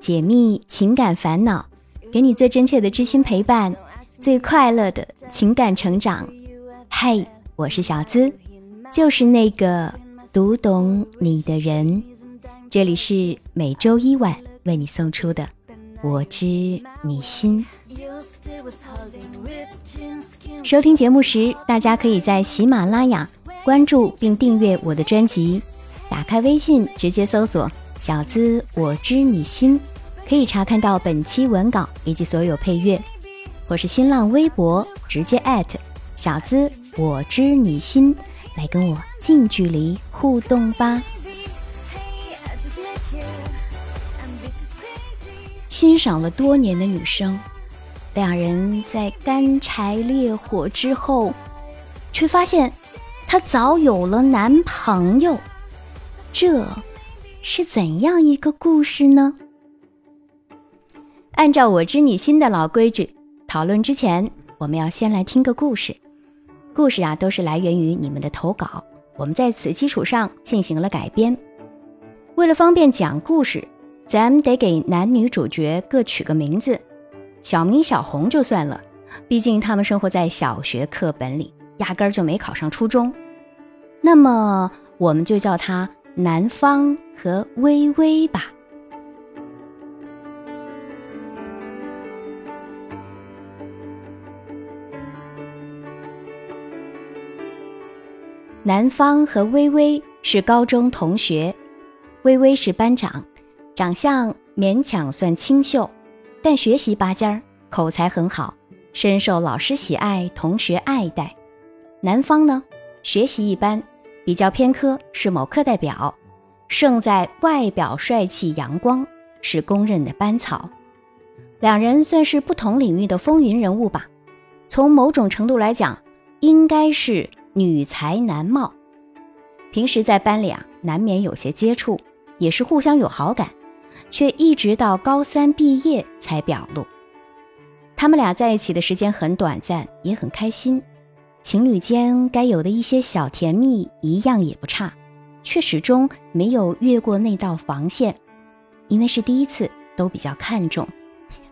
解密情感烦恼，给你最真切的知心陪伴，最快乐的情感成长。嘿，我是小资，就是那个读懂你的人。这里是每周一晚为你送出的《我知你心》。收听节目时，大家可以在喜马拉雅关注并订阅我的专辑。打开微信，直接搜索“小资我知你心”，可以查看到本期文稿以及所有配乐。或是新浪微博，直接艾特“小资我知你心”，来跟我近距离互动吧。欣赏了多年的女生，两人在干柴烈火之后，却发现她早有了男朋友。这是怎样一个故事呢？按照我知你心的老规矩，讨论之前，我们要先来听个故事。故事啊，都是来源于你们的投稿，我们在此基础上进行了改编。为了方便讲故事。咱们得给男女主角各取个名字，小明、小红就算了，毕竟他们生活在小学课本里，压根儿就没考上初中。那么，我们就叫他南方和微微吧。南方和微微是高中同学，微微是班长。长相勉强算清秀，但学习拔尖儿，口才很好，深受老师喜爱，同学爱戴。男方呢，学习一般，比较偏科，是某课代表，胜在外表帅气阳光，是公认的班草。两人算是不同领域的风云人物吧。从某种程度来讲，应该是女才男貌。平时在班里啊，难免有些接触，也是互相有好感。却一直到高三毕业才表露。他们俩在一起的时间很短暂，也很开心。情侣间该有的一些小甜蜜一样也不差，却始终没有越过那道防线。因为是第一次，都比较看重，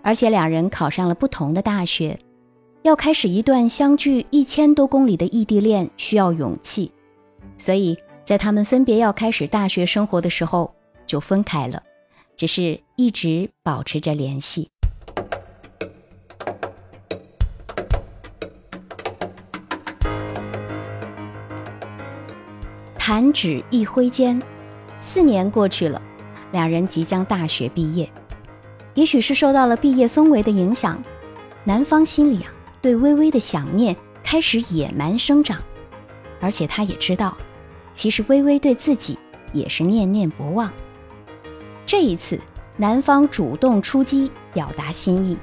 而且两人考上了不同的大学，要开始一段相距一千多公里的异地恋需要勇气，所以在他们分别要开始大学生活的时候就分开了。只是一直保持着联系。弹指一挥间，四年过去了，两人即将大学毕业。也许是受到了毕业氛围的影响，男方心里啊对微微的想念开始野蛮生长，而且他也知道，其实微微对自己也是念念不忘。这一次，男方主动出击，表达心意。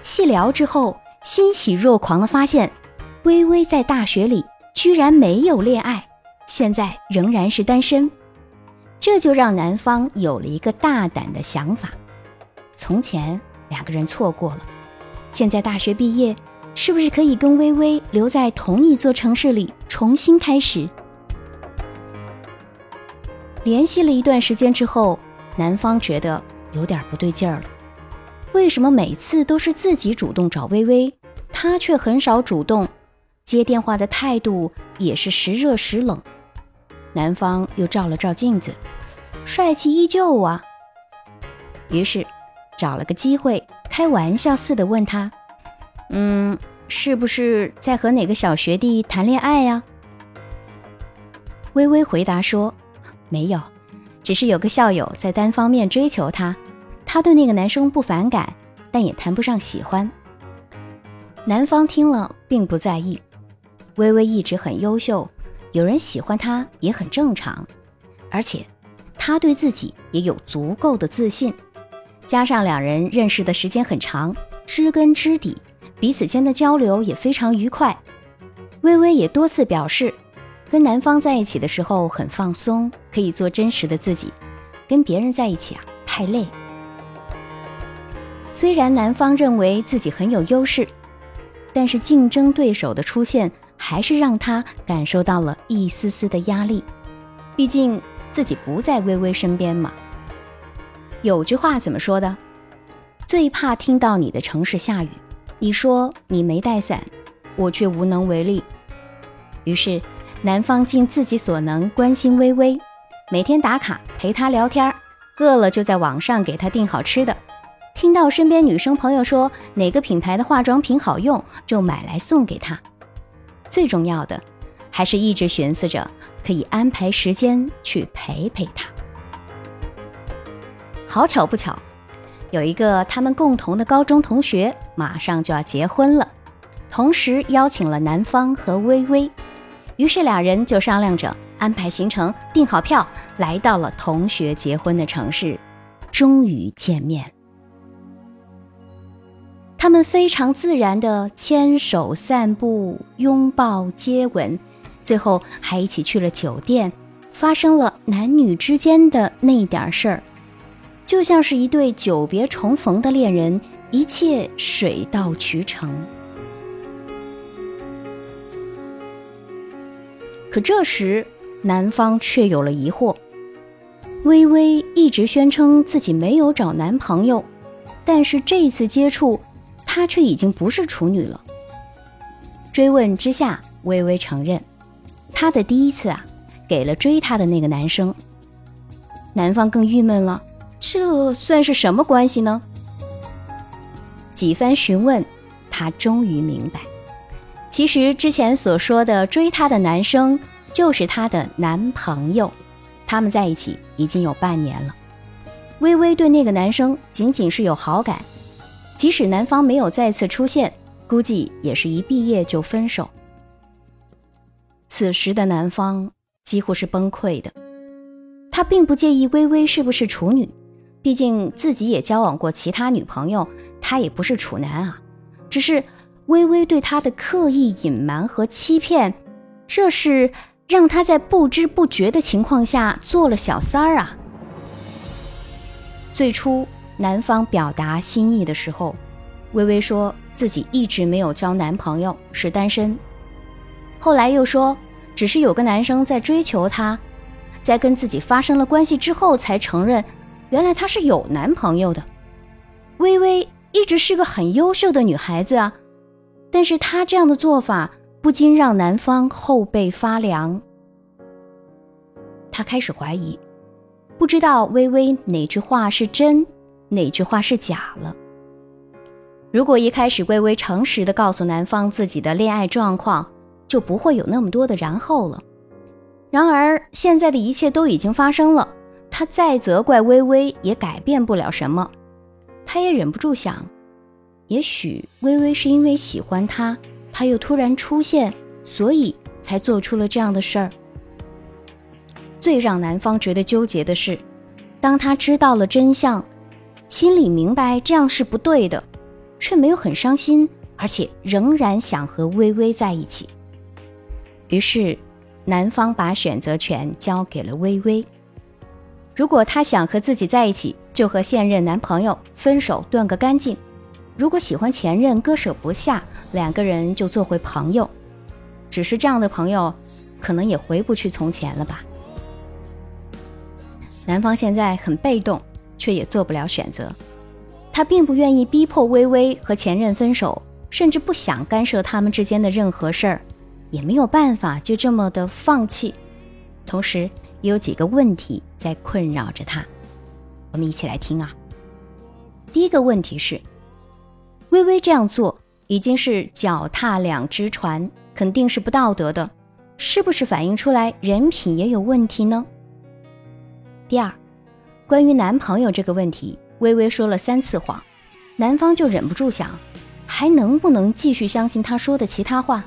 细聊之后，欣喜若狂地发现，微微在大学里居然没有恋爱，现在仍然是单身。这就让男方有了一个大胆的想法：从前两个人错过了，现在大学毕业，是不是可以跟微微留在同一座城市里重新开始？联系了一段时间之后。男方觉得有点不对劲儿了，为什么每次都是自己主动找微微，他却很少主动，接电话的态度也是时热时冷。男方又照了照镜子，帅气依旧啊。于是找了个机会，开玩笑似的问他：“嗯，是不是在和哪个小学弟谈恋爱呀？”微微回答说：“没有。”只是有个校友在单方面追求她，她对那个男生不反感，但也谈不上喜欢。男方听了并不在意，微微一直很优秀，有人喜欢她也很正常，而且他对自己也有足够的自信，加上两人认识的时间很长，知根知底，彼此间的交流也非常愉快。微微也多次表示。跟男方在一起的时候很放松，可以做真实的自己；跟别人在一起啊太累。虽然男方认为自己很有优势，但是竞争对手的出现还是让他感受到了一丝丝的压力。毕竟自己不在微微身边嘛。有句话怎么说的？最怕听到你的城市下雨，你说你没带伞，我却无能为力。于是，男方尽自己所能关心微微，每天打卡陪她聊天，饿了就在网上给她订好吃的。听到身边女生朋友说哪个品牌的化妆品好用，就买来送给她。最重要的，还是一直寻思着可以安排时间去陪陪她。好巧不巧，有一个他们共同的高中同学马上就要结婚了，同时邀请了男方和微微，于是俩人就商量着安排行程，订好票，来到了同学结婚的城市，终于见面。他们非常自然的牵手、散步、拥抱、接吻，最后还一起去了酒店，发生了男女之间的那点事儿。就像是一对久别重逢的恋人，一切水到渠成。可这时，男方却有了疑惑。微微一直宣称自己没有找男朋友，但是这次接触，她却已经不是处女了。追问之下，微微承认，她的第一次啊，给了追她的那个男生。男方更郁闷了。这算是什么关系呢？几番询问，他终于明白，其实之前所说的追她的男生就是她的男朋友，他们在一起已经有半年了。微微对那个男生仅仅是有好感，即使男方没有再次出现，估计也是一毕业就分手。此时的男方几乎是崩溃的，他并不介意微微是不是处女。毕竟自己也交往过其他女朋友，他也不是处男啊。只是微微对他的刻意隐瞒和欺骗，这是让他在不知不觉的情况下做了小三儿啊。最初男方表达心意的时候，微微说自己一直没有交男朋友，是单身。后来又说只是有个男生在追求她，在跟自己发生了关系之后才承认。原来她是有男朋友的，微微一直是个很优秀的女孩子啊，但是她这样的做法不禁让男方后背发凉。他开始怀疑，不知道微微哪句话是真，哪句话是假了。如果一开始微微诚实的告诉男方自己的恋爱状况，就不会有那么多的然后了。然而现在的一切都已经发生了。他再责怪微微也改变不了什么，他也忍不住想，也许微微是因为喜欢他，他又突然出现，所以才做出了这样的事儿。最让男方觉得纠结的是，当他知道了真相，心里明白这样是不对的，却没有很伤心，而且仍然想和微微在一起。于是，男方把选择权交给了微微。如果他想和自己在一起，就和现任男朋友分手断个干净；如果喜欢前任割舍不下，两个人就做回朋友。只是这样的朋友，可能也回不去从前了吧。男方现在很被动，却也做不了选择。他并不愿意逼迫微微和前任分手，甚至不想干涉他们之间的任何事儿，也没有办法就这么的放弃。同时，也有几个问题在困扰着他，我们一起来听啊。第一个问题是，微微这样做已经是脚踏两只船，肯定是不道德的，是不是反映出来人品也有问题呢？第二，关于男朋友这个问题，微微说了三次谎，男方就忍不住想，还能不能继续相信他说的其他话？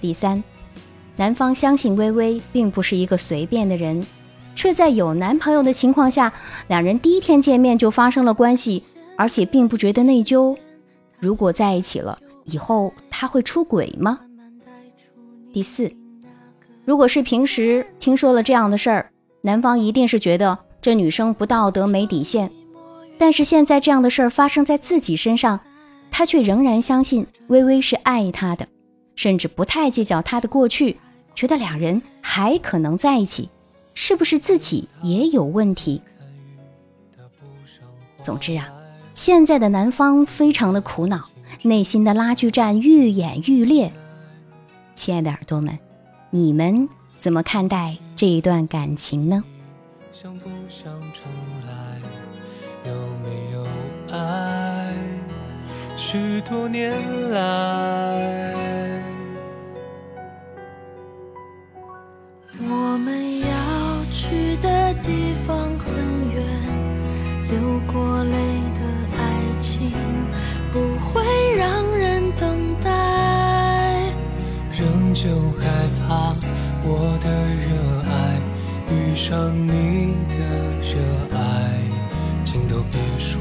第三。男方相信微微并不是一个随便的人，却在有男朋友的情况下，两人第一天见面就发生了关系，而且并不觉得内疚。如果在一起了，以后他会出轨吗？第四，如果是平时听说了这样的事儿，男方一定是觉得这女生不道德、没底线。但是现在这样的事儿发生在自己身上，他却仍然相信微微是爱他的，甚至不太计较他的过去。觉得俩人还可能在一起，是不是自己也有问题？总之啊，现在的男方非常的苦恼，内心的拉锯战愈演愈烈。亲爱的耳朵们，你们怎么看待这一段感情呢？想不想重来？有没有爱？许多年来，我们的地方很远，流过泪的爱情不会让人等待，仍旧害怕我的热爱遇上你的热爱，请都别说。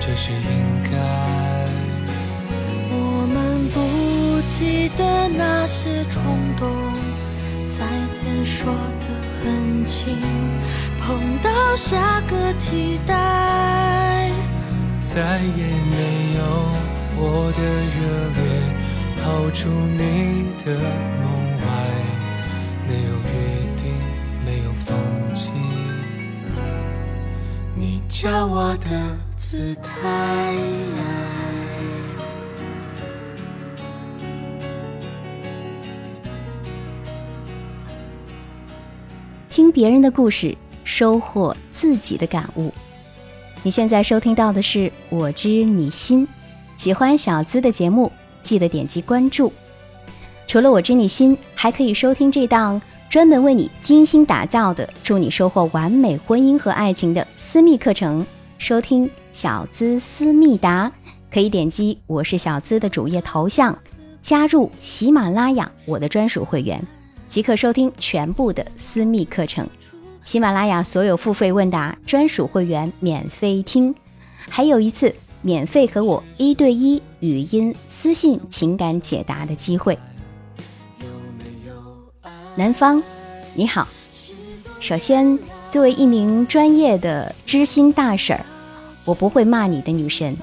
这是应该。我们不记得那些冲动，再见说得很轻，碰到下个替代，再也没有我的热烈逃出你的梦外，没有约定，没有放弃，你教我的。姿态。听别人的故事，收获自己的感悟。你现在收听到的是《我知你心》，喜欢小资的节目，记得点击关注。除了《我知你心》，还可以收听这档专门为你精心打造的、助你收获完美婚姻和爱情的私密课程。收听小资思密达，可以点击我是小资的主页头像，加入喜马拉雅我的专属会员，即可收听全部的私密课程。喜马拉雅所有付费问答专属会员免费听，还有一次免费和我一对一语音私信情感解答的机会。南方，你好。首先，作为一名专业的知心大婶儿。我不会骂你的女神。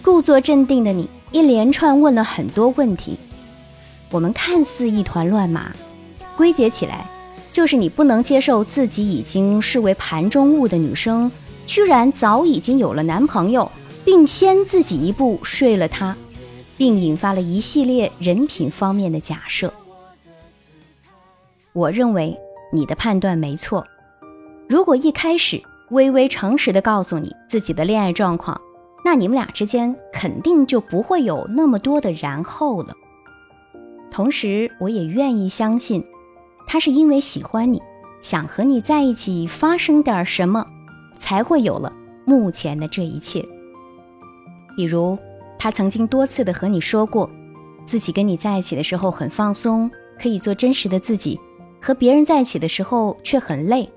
故作镇定的你，一连串问了很多问题。我们看似一团乱麻，归结起来，就是你不能接受自己已经视为盘中物的女生，居然早已经有了男朋友，并先自己一步睡了他，并引发了一系列人品方面的假设。我认为你的判断没错。如果一开始，微微诚实的告诉你自己的恋爱状况，那你们俩之间肯定就不会有那么多的然后了。同时，我也愿意相信，他是因为喜欢你，想和你在一起发生点什么，才会有了目前的这一切。比如，他曾经多次的和你说过，自己跟你在一起的时候很放松，可以做真实的自己；和别人在一起的时候却很累。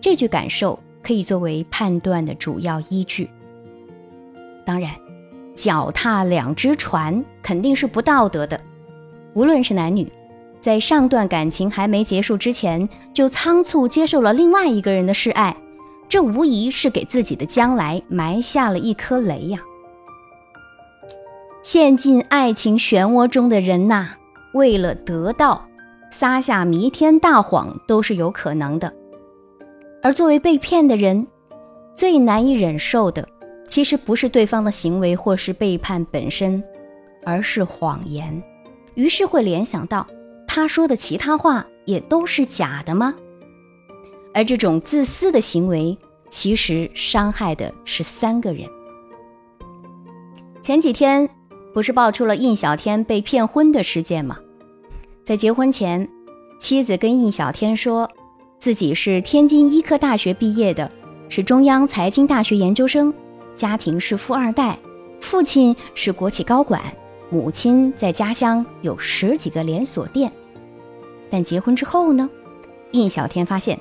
这句感受。可以作为判断的主要依据。当然，脚踏两只船肯定是不道德的。无论是男女，在上段感情还没结束之前，就仓促接受了另外一个人的示爱，这无疑是给自己的将来埋下了一颗雷呀！陷进爱情漩涡中的人呐，为了得到，撒下弥天大谎都是有可能的。而作为被骗的人，最难以忍受的，其实不是对方的行为或是背叛本身，而是谎言。于是会联想到，他说的其他话也都是假的吗？而这种自私的行为，其实伤害的是三个人。前几天不是爆出了印小天被骗婚的事件吗？在结婚前，妻子跟印小天说。自己是天津医科大学毕业的，是中央财经大学研究生，家庭是富二代，父亲是国企高管，母亲在家乡有十几个连锁店。但结婚之后呢，印小天发现，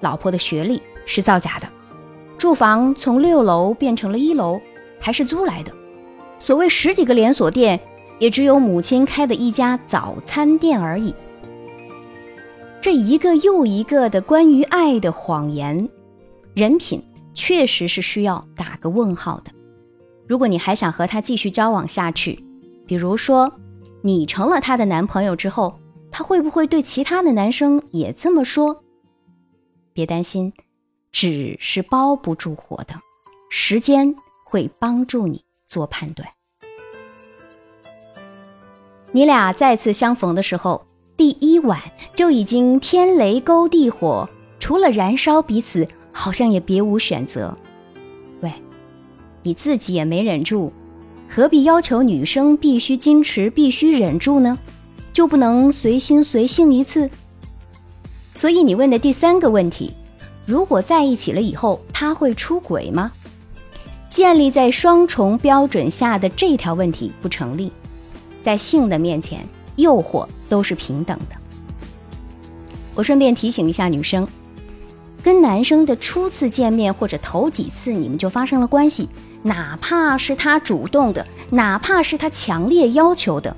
老婆的学历是造假的，住房从六楼变成了一楼，还是租来的。所谓十几个连锁店，也只有母亲开的一家早餐店而已。这一个又一个的关于爱的谎言，人品确实是需要打个问号的。如果你还想和他继续交往下去，比如说你成了她的男朋友之后，她会不会对其他的男生也这么说？别担心，纸是包不住火的，时间会帮助你做判断。你俩再次相逢的时候，第一晚就已经天雷勾地火，除了燃烧彼此，好像也别无选择。喂，你自己也没忍住，何必要求女生必须矜持、必须忍住呢？就不能随心随性一次？所以你问的第三个问题，如果在一起了以后，他会出轨吗？建立在双重标准下的这条问题不成立。在性的面前，诱惑都是平等的。我顺便提醒一下女生，跟男生的初次见面或者头几次你们就发生了关系，哪怕是他主动的，哪怕是他强烈要求的，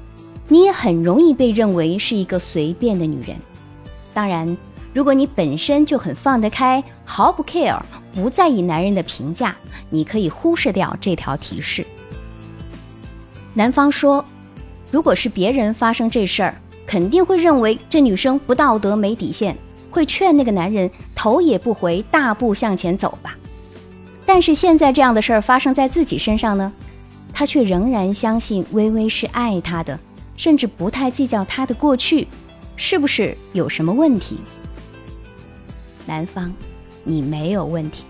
你也很容易被认为是一个随便的女人。当然，如果你本身就很放得开，毫不 care，不在意男人的评价，你可以忽视掉这条提示。男方说。如果是别人发生这事儿，肯定会认为这女生不道德、没底线，会劝那个男人头也不回，大步向前走吧。但是现在这样的事儿发生在自己身上呢，他却仍然相信微微是爱他的，甚至不太计较他的过去，是不是有什么问题？男方，你没有问题，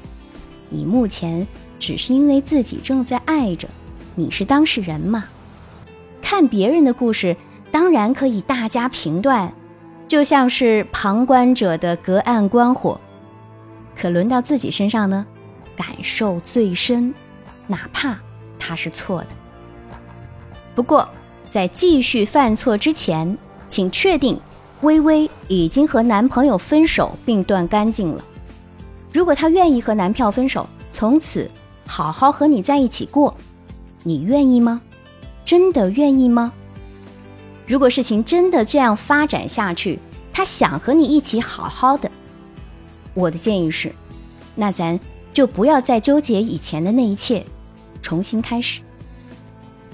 你目前只是因为自己正在爱着，你是当事人嘛。看别人的故事，当然可以大家评断，就像是旁观者的隔岸观火。可轮到自己身上呢，感受最深，哪怕他是错的。不过，在继续犯错之前，请确定微微已经和男朋友分手并断干净了。如果她愿意和男票分手，从此好好和你在一起过，你愿意吗？真的愿意吗？如果事情真的这样发展下去，她想和你一起好好的，我的建议是，那咱就不要再纠结以前的那一切，重新开始。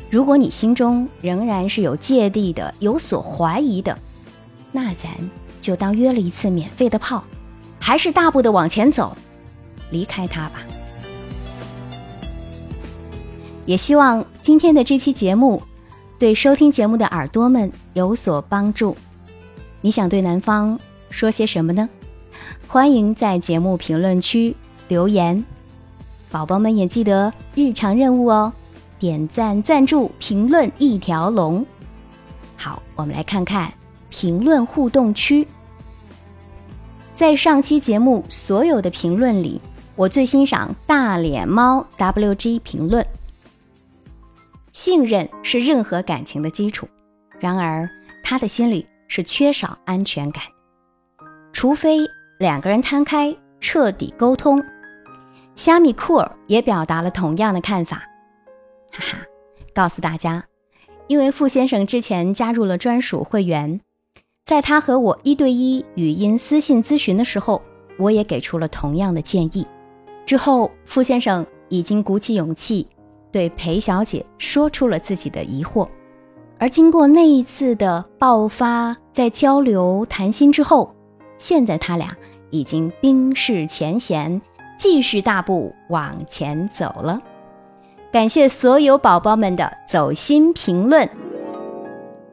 如果你心中仍然是有芥蒂的、有所怀疑的，那咱就当约了一次免费的炮，还是大步的往前走，离开他吧。也希望今天的这期节目对收听节目的耳朵们有所帮助。你想对男方说些什么呢？欢迎在节目评论区留言。宝宝们也记得日常任务哦，点赞、赞助、评论一条龙。好，我们来看看评论互动区。在上期节目所有的评论里，我最欣赏大脸猫 WG 评论。信任是任何感情的基础，然而他的心里是缺少安全感，除非两个人摊开彻底沟通。虾米库尔也表达了同样的看法，哈哈，告诉大家，因为傅先生之前加入了专属会员，在他和我一对一语音私信咨询的时候，我也给出了同样的建议。之后，傅先生已经鼓起勇气。对裴小姐说出了自己的疑惑，而经过那一次的爆发，在交流谈心之后，现在他俩已经冰释前嫌，继续大步往前走了。感谢所有宝宝们的走心评论，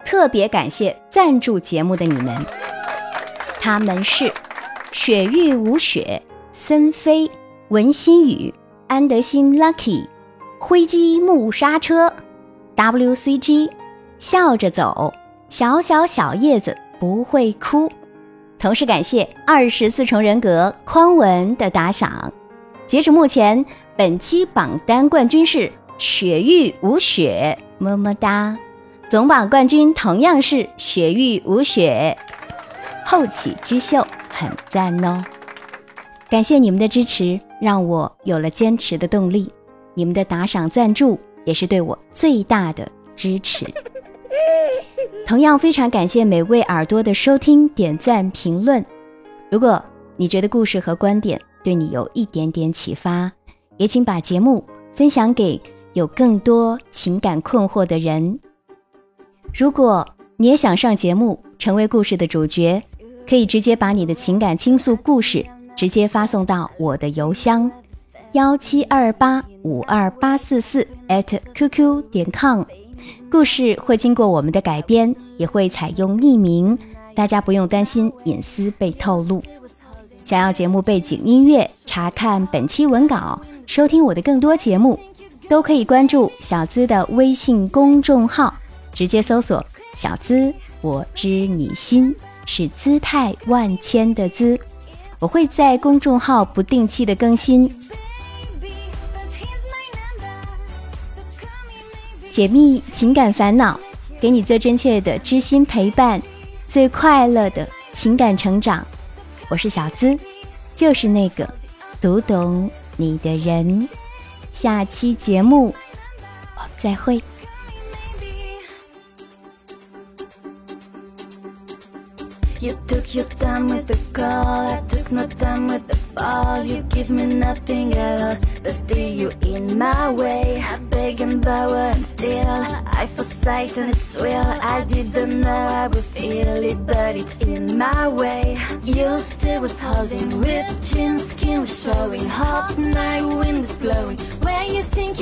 特别感谢赞助节目的你们，他们是雪域无雪、森飞、文心雨、安德新、Lucky。灰机木刹车，WCG，笑着走，小小小叶子不会哭。同时感谢二十四重人格匡文的打赏。截止目前，本期榜单冠军是雪域无雪，么么哒。总榜冠军同样是雪域无雪，后起之秀很赞哦。感谢你们的支持，让我有了坚持的动力。你们的打赏赞助也是对我最大的支持。同样非常感谢每位耳朵的收听、点赞、评论。如果你觉得故事和观点对你有一点点启发，也请把节目分享给有更多情感困惑的人。如果你也想上节目，成为故事的主角，可以直接把你的情感倾诉故事。直接发送到我的邮箱幺七二八五二八四四 at qq 点 com。故事会经过我们的改编，也会采用匿名，大家不用担心隐私被透露。想要节目背景音乐，查看本期文稿，收听我的更多节目，都可以关注小资的微信公众号，直接搜索“小资我知你心”，是姿态万千的“资”。我会在公众号不定期的更新，解密情感烦恼，给你最真切的知心陪伴，最快乐的情感成长。我是小资，就是那个读懂你的人。下期节目我们再会。You took your time with the call, I took no time with the fall. You give me nothing at all, but still you in my way. I beg and borrow and still I foresight and it's will. I didn't know I would feel it, but it's in my way. You still was holding, ripped jeans, skin was showing, hot night wind was blowing. When you see